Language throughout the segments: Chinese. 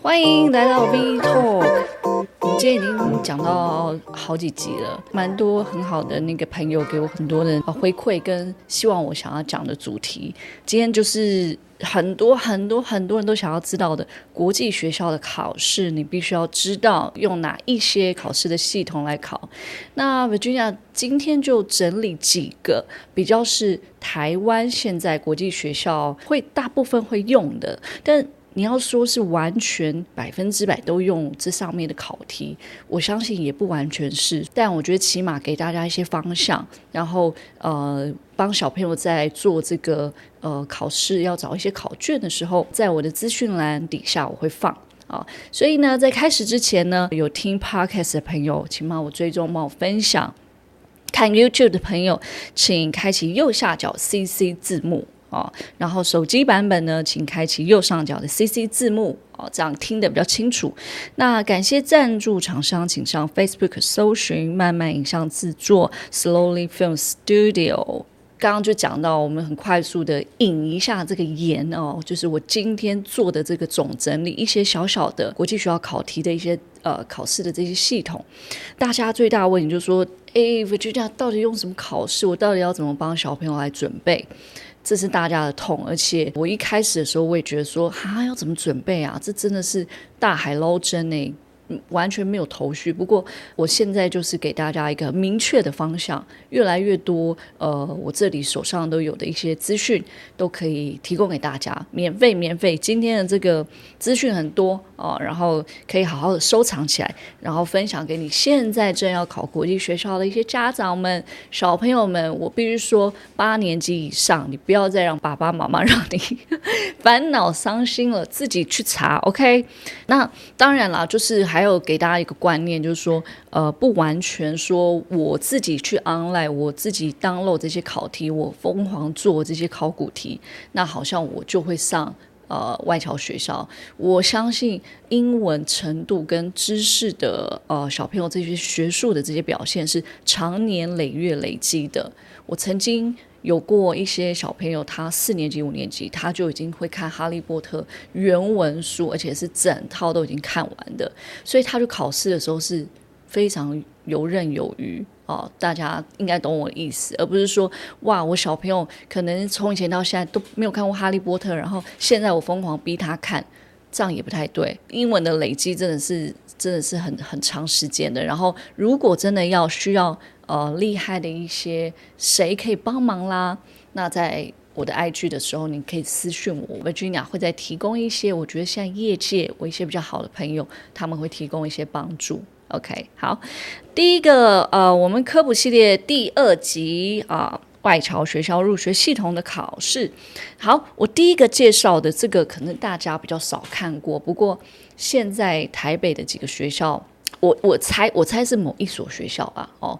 欢迎来到 V Talk。我们今天已经讲到好几集了，蛮多很好的那个朋友给我很多的回馈跟希望我想要讲的主题。今天就是很多很多很多人都想要知道的国际学校的考试，你必须要知道用哪一些考试的系统来考。那 Virginia 今天就整理几个比较是台湾现在国际学校会大部分会用的，但。你要说是完全百分之百都用这上面的考题，我相信也不完全是。但我觉得起码给大家一些方向，然后呃，帮小朋友在做这个呃考试要找一些考卷的时候，在我的资讯栏底下我会放啊。所以呢，在开始之前呢，有听 Podcast 的朋友，请帮我追踪，帮我分享；看 YouTube 的朋友，请开启右下角 CC 字幕。哦，然后手机版本呢，请开启右上角的 CC 字幕哦，这样听得比较清楚。那感谢赞助厂商，请上 Facebook 搜寻“慢慢影像制作 ”（Slowly Film Studio）。刚刚就讲到，我们很快速的引一下这个言哦，就是我今天做的这个总整理，一些小小的国际学校考题的一些呃考试的这些系统。大家最大的问题就是说，哎，Virginia 到底用什么考试？我到底要怎么帮小朋友来准备？这是大家的痛，而且我一开始的时候我也觉得说，哈，要怎么准备啊？这真的是大海捞针呢。完全没有头绪。不过我现在就是给大家一个明确的方向，越来越多呃，我这里手上都有的一些资讯都可以提供给大家，免费免费。今天的这个资讯很多哦、然后可以好好的收藏起来，然后分享给你现在正要考国际学校的一些家长们、小朋友们。我必须说，八年级以上，你不要再让爸爸妈妈 让你烦恼伤心了，自己去查。OK，那当然啦，就是。还有给大家一个观念，就是说，呃，不完全说我自己去 online，我自己 download 这些考题，我疯狂做这些考古题，那好像我就会上呃外侨学校。我相信英文程度跟知识的呃小朋友这些学术的这些表现是长年累月累积的。我曾经。有过一些小朋友，他四年级、五年级，他就已经会看《哈利波特》原文书，而且是整套都已经看完的，所以他就考试的时候是非常游刃有余哦。大家应该懂我的意思，而不是说哇，我小朋友可能从以前到现在都没有看过《哈利波特》，然后现在我疯狂逼他看，这样也不太对。英文的累积真的是真的是很很长时间的，然后如果真的要需要。呃，厉害的一些谁可以帮忙啦？那在我的 IG 的时候，你可以私讯我，Virginia 会再提供一些。我觉得现在业界我一些比较好的朋友，他们会提供一些帮助。OK，好，第一个呃，我们科普系列第二集啊，外侨学校入学系统的考试。好，我第一个介绍的这个可能大家比较少看过，不过现在台北的几个学校，我我猜我猜是某一所学校吧，哦。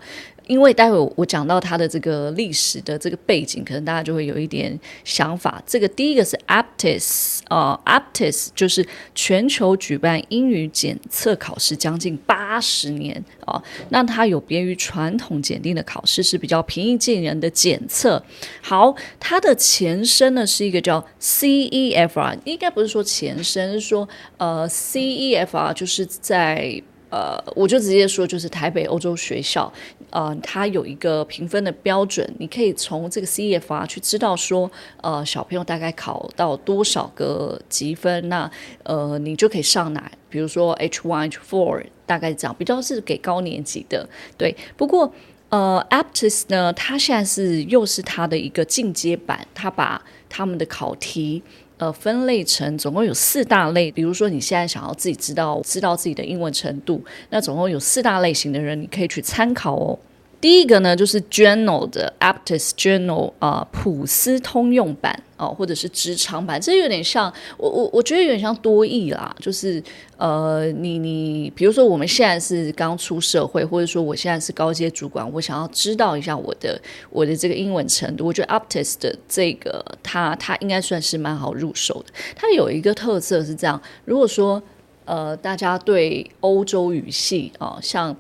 因为待会我讲到它的这个历史的这个背景，可能大家就会有一点想法。这个第一个是 APTIS 啊、呃、APTIS 就是全球举办英语检测考试将近八十年啊、那它有别于传统检定的考试，是比较平易近人的检测。好，它的前身呢是一个叫 CEFR，应该不是说前身，是说呃 CEFR 就是在。呃，我就直接说，就是台北欧洲学校，呃，它有一个评分的标准，你可以从这个 CEFR 去知道说，呃，小朋友大概考到多少个级分，那呃，你就可以上哪，比如说 H1、H4，大概这样，比较是给高年级的。对，不过呃，APTIS 呢，它现在是又是它的一个进阶版，它把他们的考题。呃，分类成总共有四大类。比如说，你现在想要自己知道知道自己的英文程度，那总共有四大类型的人，你可以去参考哦。第一个呢，就是 General 的 Aptis General 啊、普斯通用版哦、或者是职场版，这有点像我我我觉得有点像多义啦，就是呃，你你比如说我们现在是刚出社会，或者说我现在是高阶主管，我想要知道一下我的我的这个英文程度，我觉得 Aptis 的这个它它应该算是蛮好入手的。它有一个特色是这样，如果说呃大家对欧洲语系啊、像。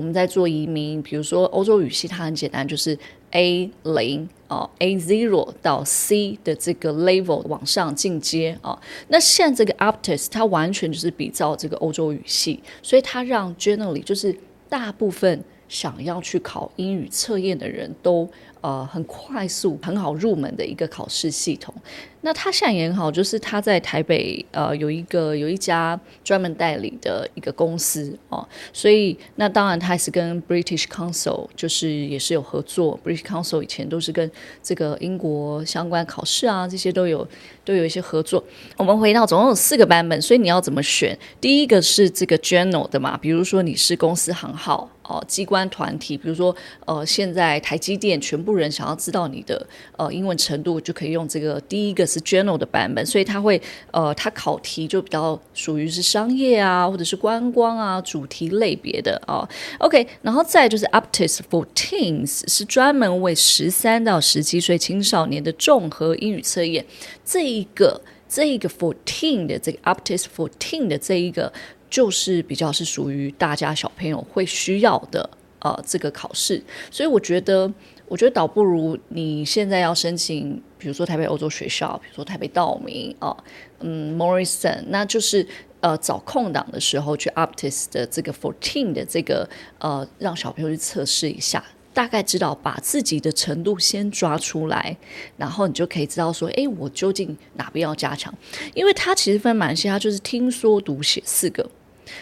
我们在做移民，比如说欧洲语系，它很简单，就是 A 零哦 A zero 到 C 的这个 level 往上进阶啊。那现在这个 Aptus 它完全就是比照这个欧洲语系，所以它让 generally 就是大部分想要去考英语测验的人都。呃，很快速、很好入门的一个考试系统。那他现在也很好，就是他在台北呃有一个有一家专门代理的一个公司哦，所以那当然他也是跟 British Council 就是也是有合作。British Council 以前都是跟这个英国相关考试啊这些都有都有一些合作。我们回到总共有四个版本，所以你要怎么选？第一个是这个 General 的嘛，比如说你是公司行号。哦，机关团体，比如说，呃，现在台积电全部人想要知道你的呃英文程度，就可以用这个第一个是 General 的版本，所以它会呃，它考题就比较属于是商业啊，或者是观光啊主题类别的啊。OK，然后再就是 Aptus for Teens 是专门为十三到十七岁青少年的综合英语测验，这一个这一个 fourteen 的这个 Aptus fourteen 的这一个。就是比较是属于大家小朋友会需要的呃这个考试，所以我觉得，我觉得倒不如你现在要申请，比如说台北欧洲学校，比如说台北道明啊，嗯，Morrison，那就是呃找空档的时候去 APTIS 的这个 fourteen 的这个呃让小朋友去测试一下。大概知道把自己的程度先抓出来，然后你就可以知道说，诶，我究竟哪边要加强？因为它其实分蛮细，它就是听说读写四个。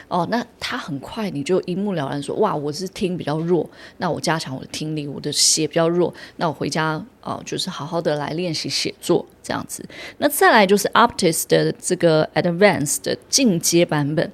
哦，那它很快你就一目了然说，哇，我是听比较弱，那我加强我的听力；我的写比较弱，那我回家啊、就是好好的来练习写作这样子。那再来就是 Aptus 的这个 Advanced 的进阶版本。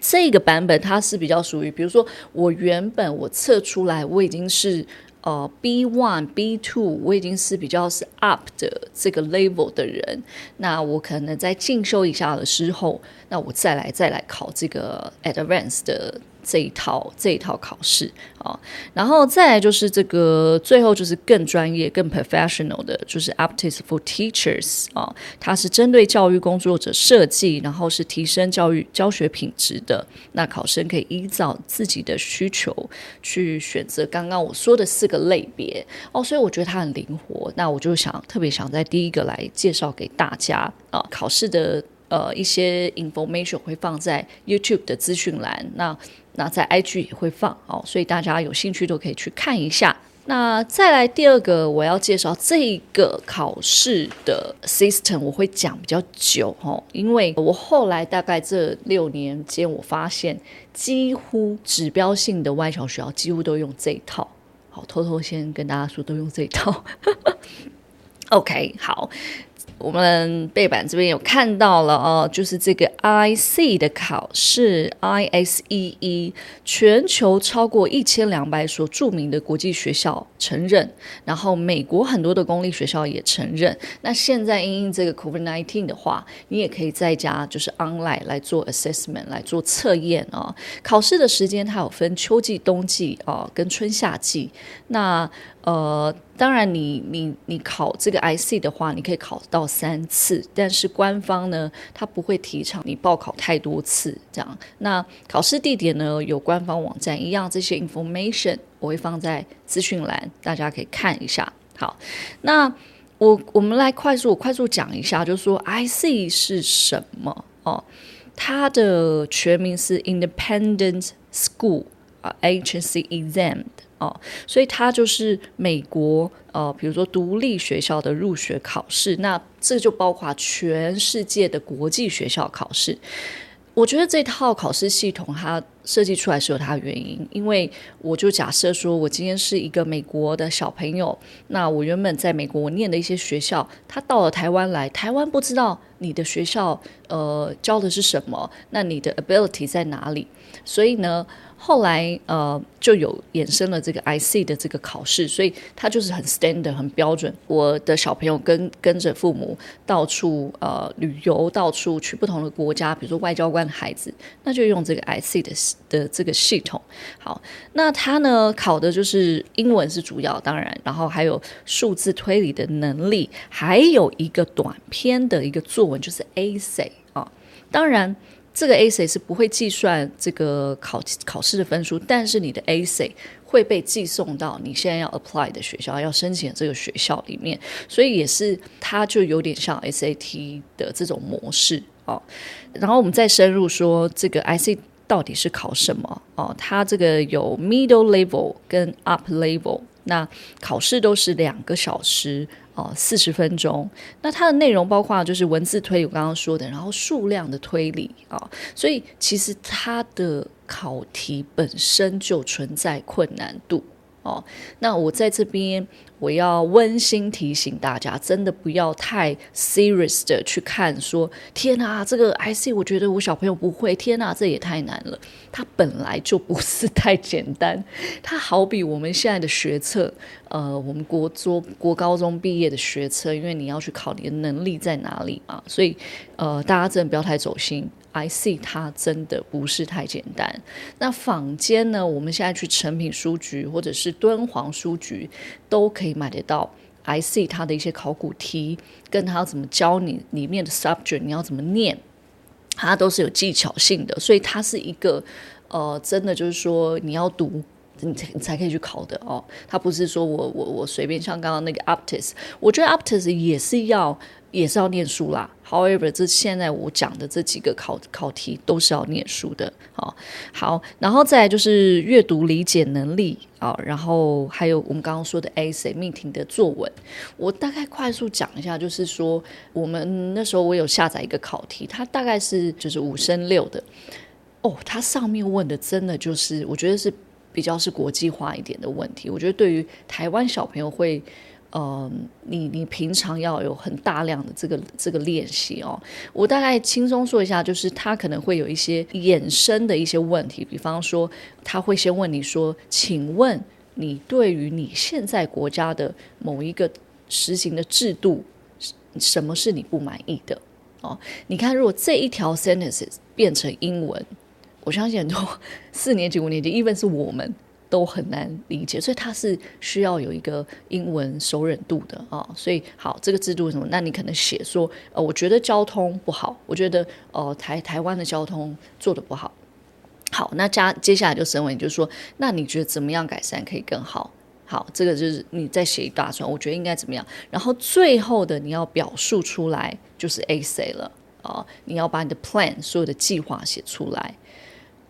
这个版本它是比较属于，比如说我原本我测出来我已经是呃 B one B two，我已经是比较是 up 的这个 level 的人，那我可能在进修一下的时候，那我再来再来考这个 advanced 的。这一套这一套考试啊，然后再来就是这个，最后就是更专业、更 professional 的，就是 Aptus for Teachers 啊，它是针对教育工作者设计，然后是提升教育教学品质的。那考生可以依照自己的需求去选择刚刚我说的四个类别哦，所以我觉得它很灵活。那我就想特别想在第一个来介绍给大家啊，考试的呃一些 information 会放在 YouTube 的资讯栏那。那在 IG 也会放哦，所以大家有兴趣都可以去看一下。那再来第二个，我要介绍这个考试的 system，我会讲比较久哦，因为我后来大概这六年间，我发现几乎指标性的外侨学校几乎都用这一套。好，偷偷先跟大家说，都用这一套。OK，好。我们背板这边有看到了哦，就是这个 I C 的考试，ISEE 全球超过一千两百所著名的国际学校承认，然后美国很多的公立学校也承认。那现在因应这个 COVID-19 的话，你也可以在家就是 online 来做 assessment 来做测验啊。考试的时间它有分秋季、冬季啊，跟春夏季。那呃，当然你，你你考这个 IC 的话，你可以考到三次，但是官方呢，他不会提倡你报考太多次这样。那考试地点呢，有官方网站一样，这些 information 我会放在资讯栏，大家可以看一下。好，那我我们来快速快速讲一下，就是说 IC 是什么哦？它的全名是 Independent School 啊，Agency Exam。哦，所以它就是美国呃，比如说独立学校的入学考试，那这就包括全世界的国际学校考试。我觉得这套考试系统它设计出来是有它的原因，因为我就假设说我今天是一个美国的小朋友，那我原本在美国我念的一些学校，他到了台湾来，台湾不知道你的学校呃教的是什么，那你的 ability 在哪里？所以呢，后来呃就有衍生了这个 IC 的这个考试，所以它就是很 standard 很标准。我的小朋友跟跟着父母到处呃旅游，到处去不同的国家，比如说外交官的孩子，那就用这个 IC 的的这个系统。好，那它呢考的就是英文是主要，当然，然后还有数字推理的能力，还有一个短篇的一个作文，就是 essay 啊。当然。这个 A C 是不会计算这个考考试的分数，但是你的 A C 会被寄送到你现在要 apply 的学校，要申请的这个学校里面，所以也是它就有点像 SAT 的这种模式哦。然后我们再深入说，这个 I C 到底是考什么哦？它这个有 middle level 跟 up level，那考试都是两个小时。哦，四十分钟。那它的内容包括就是文字推理，我刚刚说的，然后数量的推理啊、哦。所以其实它的考题本身就存在困难度哦。那我在这边。我要温馨提醒大家，真的不要太 serious 的去看说，天哪，这个 essay 我觉得我小朋友不会，天哪，这也太难了。它本来就不是太简单，它好比我们现在的学测，呃，我们国中、国高中毕业的学测，因为你要去考你的能力在哪里嘛，所以呃，大家真的不要太走心。I see，它真的不是太简单。那坊间呢，我们现在去诚品书局或者是敦煌书局都可以买得到。I see 它的一些考古题，跟它怎么教你里面的 subject，你要怎么念，它都是有技巧性的。所以它是一个呃，真的就是说你要读，你才你才可以去考的哦。它不是说我我我随便像刚刚那个 APTIS，我觉得 APTIS 也是要。也是要念书啦。However，这现在我讲的这几个考考题都是要念书的。好，好，然后再来就是阅读理解能力啊，然后还有我们刚刚说的 essay 命题的作文。我大概快速讲一下，就是说我们那时候我有下载一个考题，它大概是就是五升六的。哦，它上面问的真的就是我觉得是比较是国际化一点的问题。我觉得对于台湾小朋友会。呃，你你平常要有很大量的这个这个练习哦。我大概轻松说一下，就是他可能会有一些衍生的一些问题，比方说他会先问你说：“请问你对于你现在国家的某一个实行的制度，什么是你不满意的？”哦，你看，如果这一条 sentences 变成英文，我相信很多 四年级、五年级，even 是我们。都很难理解，所以它是需要有一个英文熟稔度的啊、哦。所以好，这个制度什么？那你可能写说，呃，我觉得交通不好，我觉得呃台台湾的交通做得不好。好，那加接下来就升为，就是说，那你觉得怎么样改善可以更好？好，这个就是你再写一大串，我觉得应该怎么样？然后最后的你要表述出来，就是 A C 了啊、你要把你的 plan 所有的计划写出来。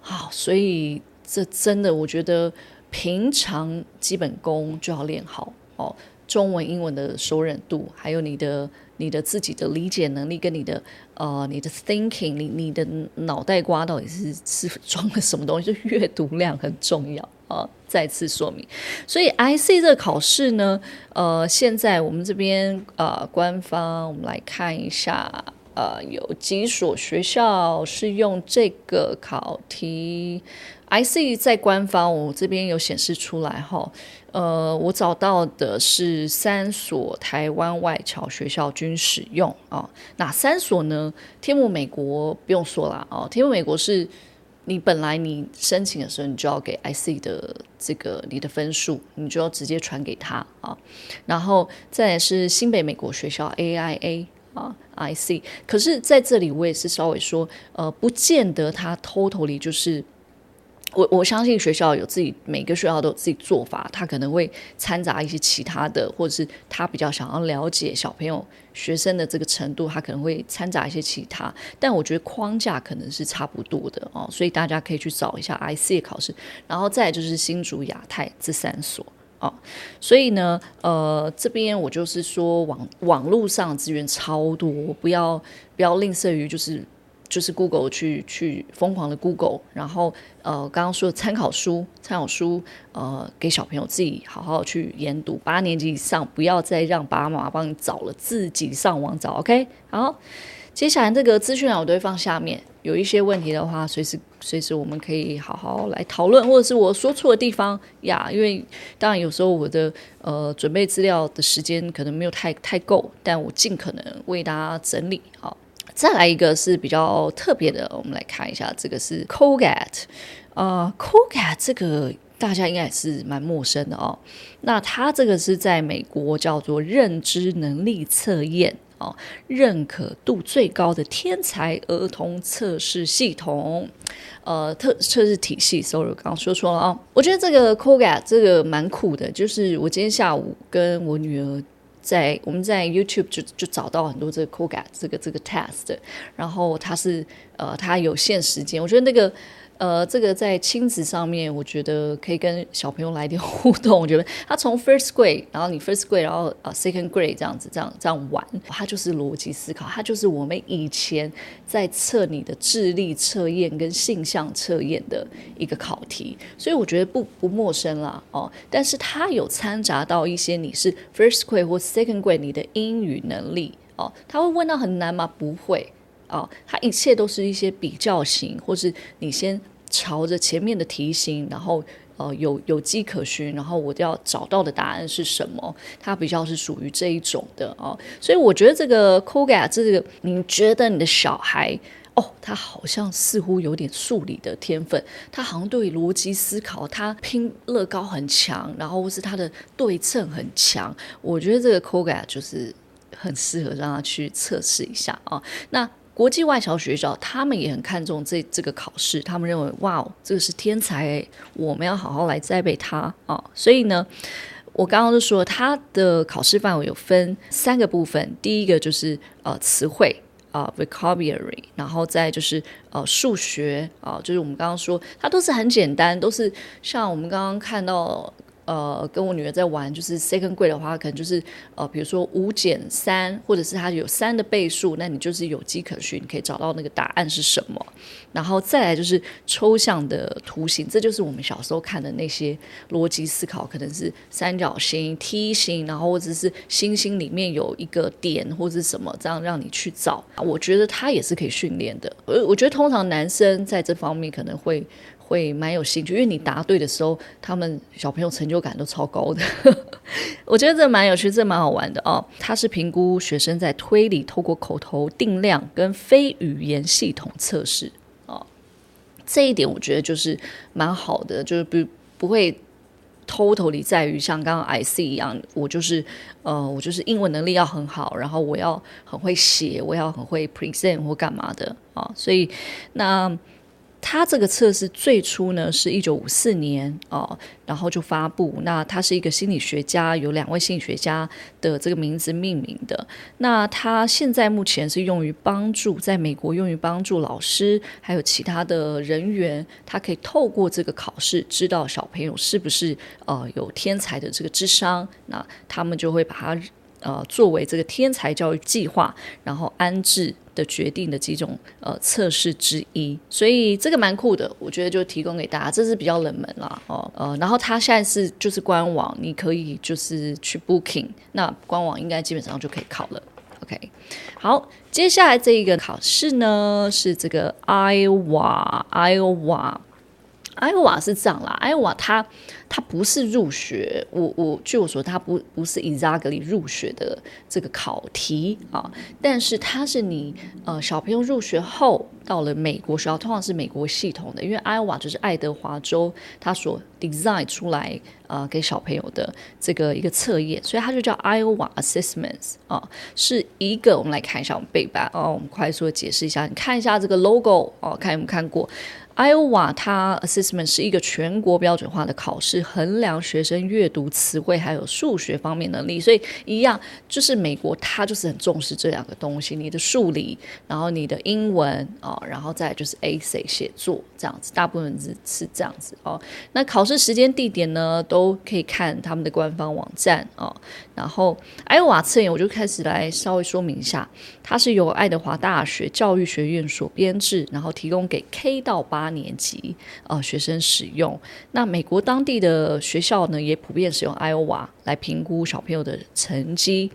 好，所以这真的我觉得。平常基本功就要练好哦，中文、英文的熟稔度，还有你的、你的自己的理解能力，跟你的呃、你的 thinking，你你的脑袋瓜到底是是装了什么东西？就阅读量很重要啊、再次说明，所以 IC 这个考试呢，呃，现在我们这边呃，官方我们来看一下，呃，有几所学校是用这个考题。？IC 在官方，我这边有显示出来哈。呃，我找到的是三所台湾外侨学校均使用啊、哪三所呢？天母美国不用说了哦。天母美国是你本来你申请的时候，你就要给 IC 的这个你的分数，你就要直接传给他啊、然后再是新北美国学校 AIA 啊，I see。可是在这里我也是稍微说，呃，不见得他 totally 就是。我我相信学校有自己，每个学校都有自己做法，他可能会掺杂一些其他的，或者是他比较想要了解小朋友学生的这个程度，他可能会掺杂一些其他。但我觉得框架可能是差不多的哦，所以大家可以去找一下 IC 考试，然后再就是新竹亚太这三所哦。所以呢，呃，这边我就是说网网络上资源超多，不要不要吝啬于就是。就是 Google 去去疯狂的 Google，然后呃刚刚说的参考书，参考书呃给小朋友自己好好去研读，八年级以上不要再让爸爸妈妈帮你找了，自己上网找，OK？好，接下来这个资讯栏我都会放下面，有一些问题的话，随时随时我们可以好好来讨论，或者是我说错的地方呀，因为当然有时候我的呃准备资料的时间可能没有太太够，但我尽可能为大家整理好。再来一个是比较特别的，我们来看一下，这个是 COGAT，呃，COGAT 这个大家应该也是蛮陌生的哦。那它这个是在美国叫做认知能力测验认可度最高的天才儿童测试系统，呃，特测试体系。Sorry，刚刚说错了啊。我觉得这个 COGA 这个蛮酷的，就是我今天下午跟我女儿在我们在 YouTube 就就找到很多这个 COGA 这个这个 test，然后它是呃它有限时间，我觉得那个。呃，这个在亲子上面，我觉得可以跟小朋友来点 互动。我觉得他从 first grade，然后你 first grade，然后啊 second grade 这样子，这样这样玩，他就是逻辑思考，他就是我们以前在测你的智力测验跟性向测验的一个考题，所以我觉得不不陌生啦哦。但是他有掺杂到一些你是 first grade 或 second grade 你的英语能力哦，他会问到很难吗？不会哦，他一切都是一些比较型，或是你先。朝着前面的题型，然后呃有有迹可循，然后我要找到的答案是什么？它比较是属于这一种的、哦，所以我觉得这个 c o g a 这个，你觉得你的小孩哦，他好像似乎有点数理的天分，他好像对逻辑思考，他拼乐高很强，然后是他的对称很强，我觉得这个 c o g a 就是很适合让他去测试一下啊、那。国际外侨学校，他们也很看重这这个考试，他们认为，哇，这个是天才，我们要好好来栽培他啊、所以呢，我刚刚就说，他的考试范围有分三个部分，第一个就是呃词汇啊、vocabulary，然后再就是呃数学啊、就是我们刚刚说，它都是很简单，都是像我们刚刚看到。呃，跟我女儿在玩，就是 second grade 的话，可能就是呃，比如说五减三，或者是它有三的倍数，那你就是有迹可循，你可以找到那个答案是什么。然后再来就是抽象的图形，这就是我们小时候看的那些逻辑思考，可能是三角形、梯形，然后或者是星星里面有一个点或者是什么，这样让你去找。我觉得它也是可以训练的。呃，我觉得通常男生在这方面可能会。会蛮有兴趣，因为你答对的时候，他们小朋友成就感都超高的。我觉得这蛮有趣，这蛮好玩的哦。它是评估学生在推理、透过口头定量跟非语言系统测试哦。这一点我觉得就是蛮好的，就是不不会 totally 在于像刚刚 IC 一样，我就是呃，我就是英文能力要很好，然后我要很会写，我要很会 present 或干嘛的啊、哦。所以那。他这个测试最初呢是一九五四年哦，然后就发布。那他是一个心理学家，有两位心理学家的这个名字命名的。那他现在目前是用于帮助，在美国用于帮助老师还有其他的人员，他可以透过这个考试知道小朋友是不是呃有天才的这个智商。那他们就会把它呃作为这个天才教育计划，然后安置。的决定的几种呃测试之一，所以这个蛮酷的，我觉得就提供给大家，这是比较冷门啦哦呃，然后它现在是就是官网，你可以就是去 booking，那官网应该基本上就可以考了。OK，好，接下来这一个考试呢是这个 Iowa Iowa Iowa 是这样啦，Iowa 它。它不是入学，我我据我所，它不不是 exactly 入学的这个考题啊，但是它是你呃小朋友入学后到了美国学校，通常是美国系统的，因为 Iowa 就是爱德华州，它所 design 出来呃给小朋友的这个一个测验，所以它就叫 Iowa Assessments 啊，是一个我们来看一下我们背板啊，我们快速的解释一下，你看一下这个 logo 哦，看有没有看过。Iowa 它 Assessment 是一个全国标准化的考试。衡量学生阅读词汇还有数学方面能力，所以一样就是美国，它就是很重视这两个东西，你的数理，然后你的英文啊、然后再就是 essay 写作这样子，大部分是是这样子哦。那考试时间地点呢，都可以看他们的官方网站哦。然后爱荷华测验，我就开始来稍微说明一下，它是由爱德华大学教育学院所编制，然后提供给 K 到八年级呃学生使用。那美国当地的。学校呢，也普遍使用艾欧瓦来评估小朋友的成绩。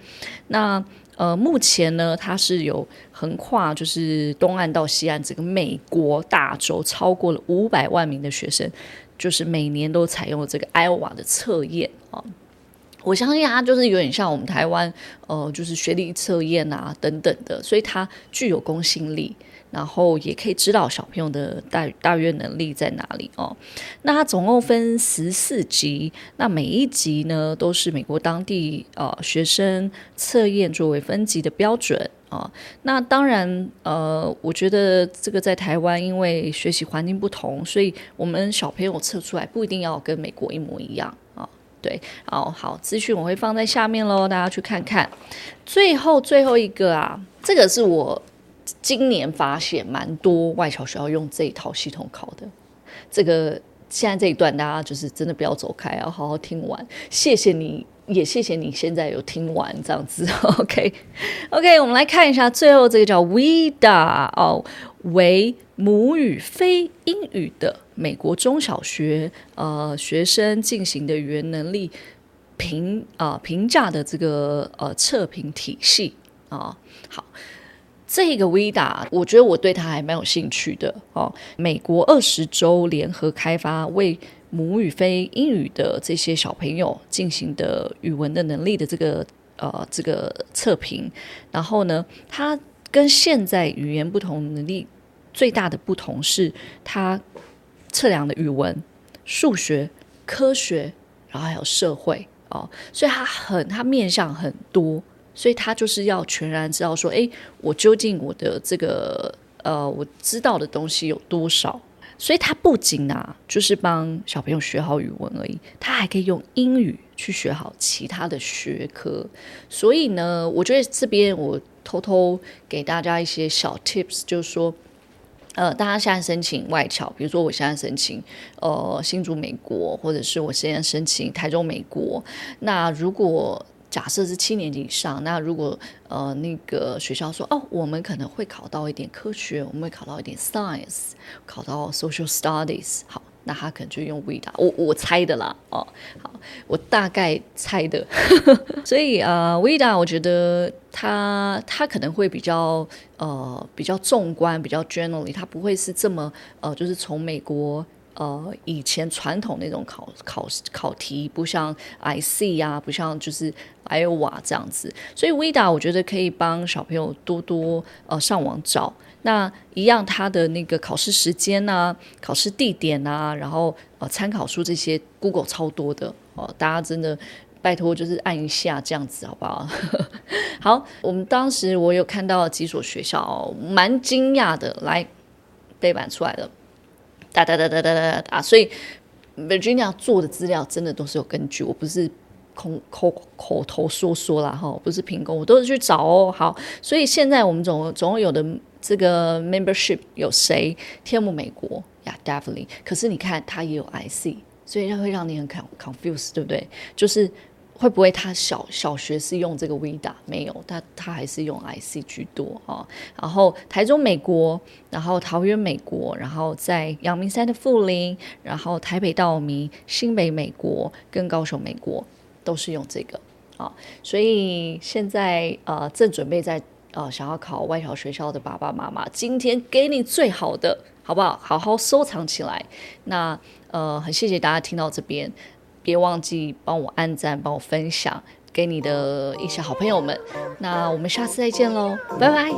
那呃，目前呢，它是有横跨就是东岸到西岸整个美国大洲，超过了五百万名的学生，就是每年都采用这个艾欧瓦的测验啊。我相信它就是有点像我们台湾，呃，就是学历测验啊等等的，所以它具有公信力，然后也可以知道小朋友的大大约能力在哪里哦。那它总共分十四级，那每一级呢都是美国当地呃学生测验作为分级的标准啊、哦。那当然，呃，我觉得这个在台湾因为学习环境不同，所以我们小朋友测出来不一定要跟美国一模一样。对，哦，好，资讯我会放在下面喽，大家去看看。最后最后一个啊，这个是我今年发现蛮多外侨学校用这一套系统考的。这个现在这一段大家就是真的不要走开，要好好听完。谢谢你，也谢谢你现在有听完这样子。OK，OK，、我们来看一下最后这个叫 WIDA 哦，为母语非英语的。美国中小学呃学生进行的语言能力评啊、评价的这个呃测评体系啊、好，这个 Vida，我觉得我对它还蛮有兴趣的哦。美国二十州联合开发为母语非英语的这些小朋友进行的语文的能力的这个呃这个测评，然后呢，它跟现在语言不同能力最大的不同是它。测量的语文、数学、科学，然后还有社会哦，所以它很，它面向很多，所以它就是要全然知道说，诶，我究竟我的这个呃，我知道的东西有多少？所以它不仅啊，就是帮小朋友学好语文而已，它还可以用英语去学好其他的学科。所以呢，我觉得这边我偷偷给大家一些小 tips，就是说。呃，大家现在申请外侨，比如说我现在申请呃新竹美国，或者是我现在申请台中美国。那如果假设是七年级以上，那如果呃那个学校说哦，我们可能会考到一点科学，我们会考到一点 science，考到 social studies，好。那他可能就用 WIDA，我我猜的啦，哦，好，我大概猜的，所以呃，WIDA 我觉得他他可能会比较呃比较纵观，比较 generally，他不会是这么呃就是从美国呃以前传统那种考考考题，不像 IC 啊，不像就是 Iowa 这样子，所以 WIDA 我觉得可以帮小朋友多多呃上网找。那一样，他的那个考试时间呐、考试地点呐、然后呃参考书这些，Google 超多的哦，大家真的拜托就是按一下这样子好不好？好，我们当时我有看到几所学校、哦，蛮惊讶的，来背板出来了，哒哒哒哒哒哒哒，所以 Virginia 做的资料真的都是有根据，我不是。口口口头说说啦，哈，不是凭空，我都是去找哦。好，所以现在我们总总有的这个 membership 有谁？TM 美国呀、yeah，definitely。可是你看，它也有 IC，所以它会让你很 confuse，对不对？就是会不会他小小学是用这个 Vida 没有？他他还是用 IC 居多哈。然后台中美国，然后桃园美国，然后在阳明山的富林，然后台北道明、新北美国跟高雄美国。都是用这个啊，所以现在呃正准备在呃想要考外侨学校的爸爸妈妈，今天给你最好的，好不好？好好收藏起来。那呃很谢谢大家听到这边，别忘记帮我按赞，帮我分享给你的一些好朋友们。那我们下次再见喽，拜拜。